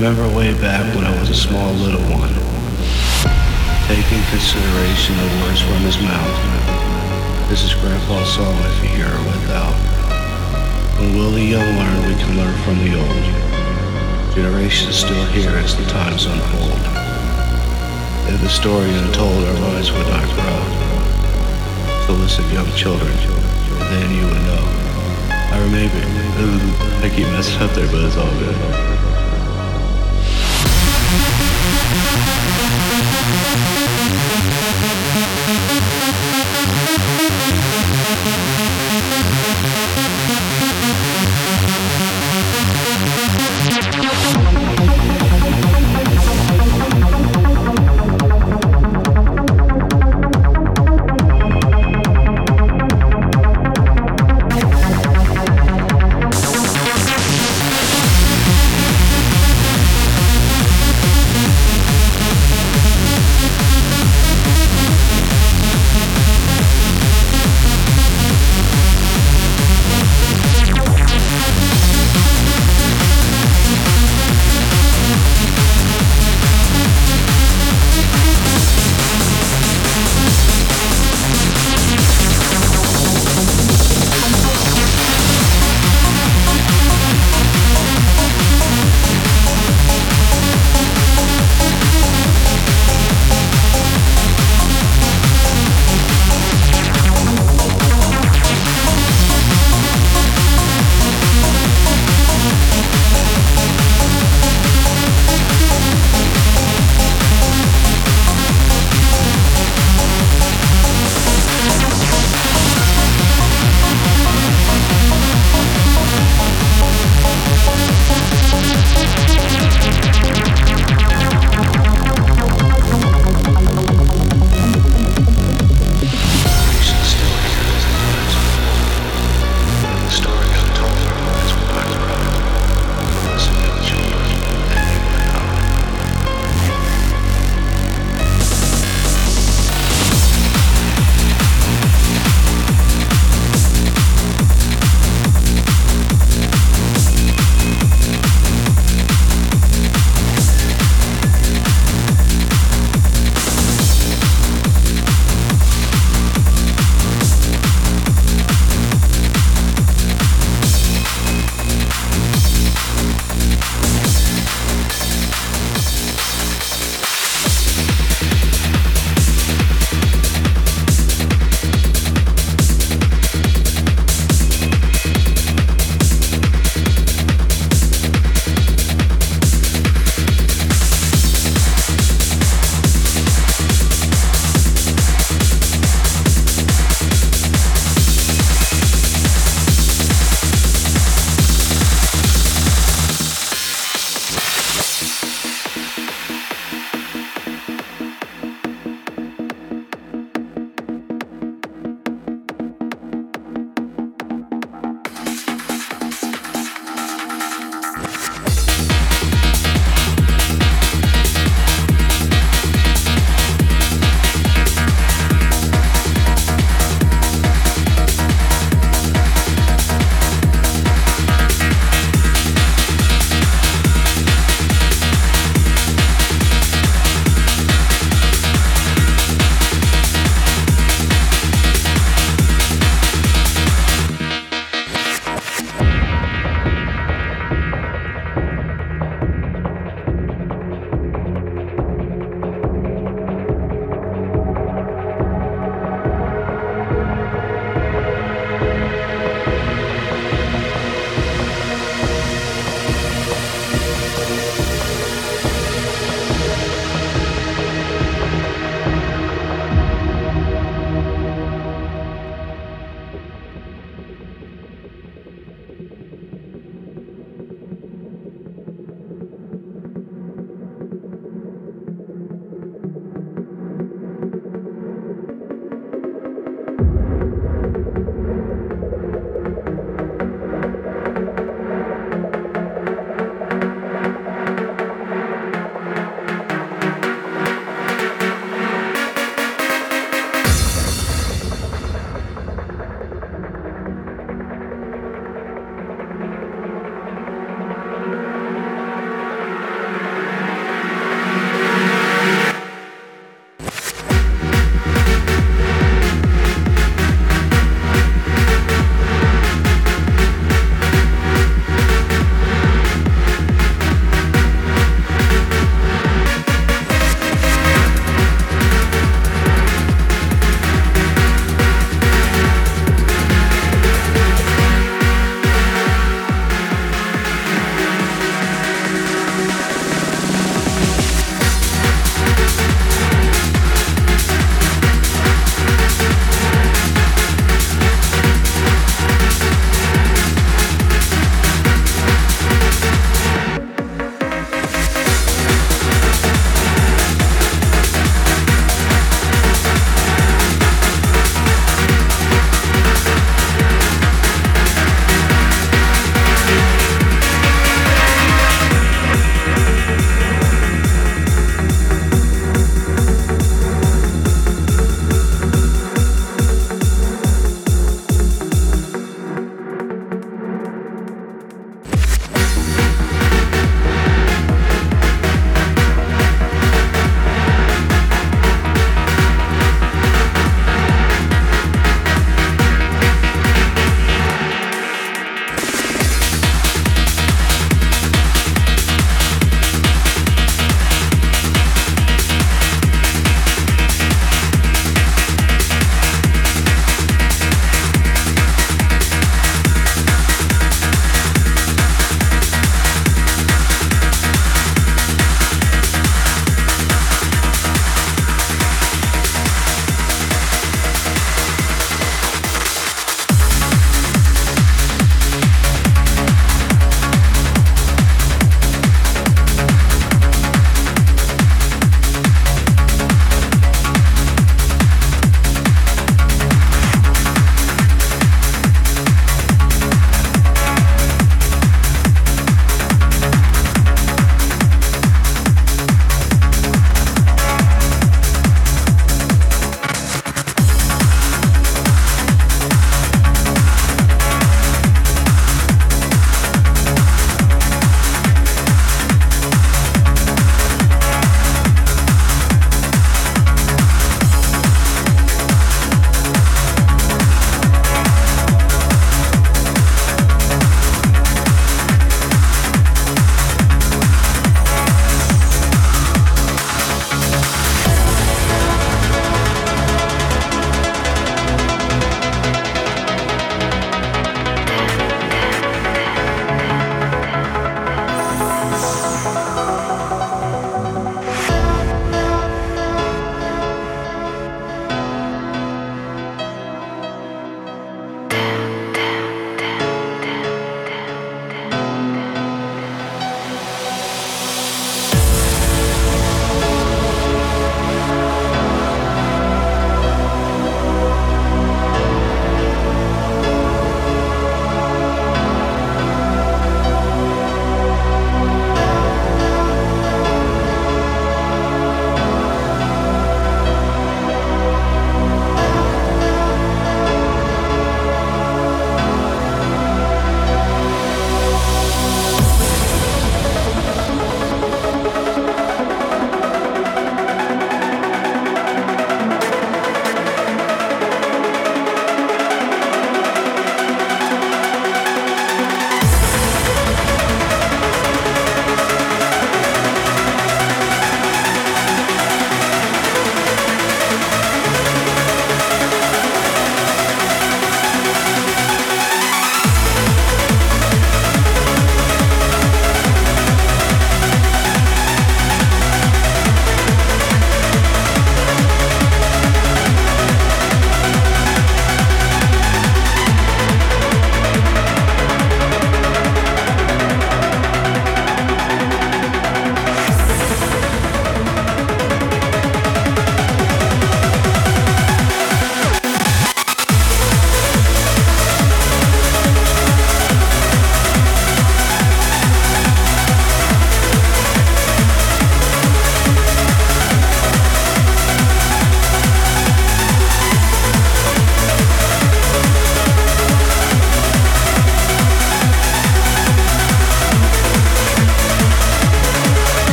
remember way back when I was a small little one, taking consideration the words from his mouth. This is Grandpa's song if you hear it without. When will the young learn, we can learn from the old. Generations still here as the times unfold. If the story untold, our lives would not grow. So listen, young children, and then you would know. I remember, I keep messing up there, but it's all good.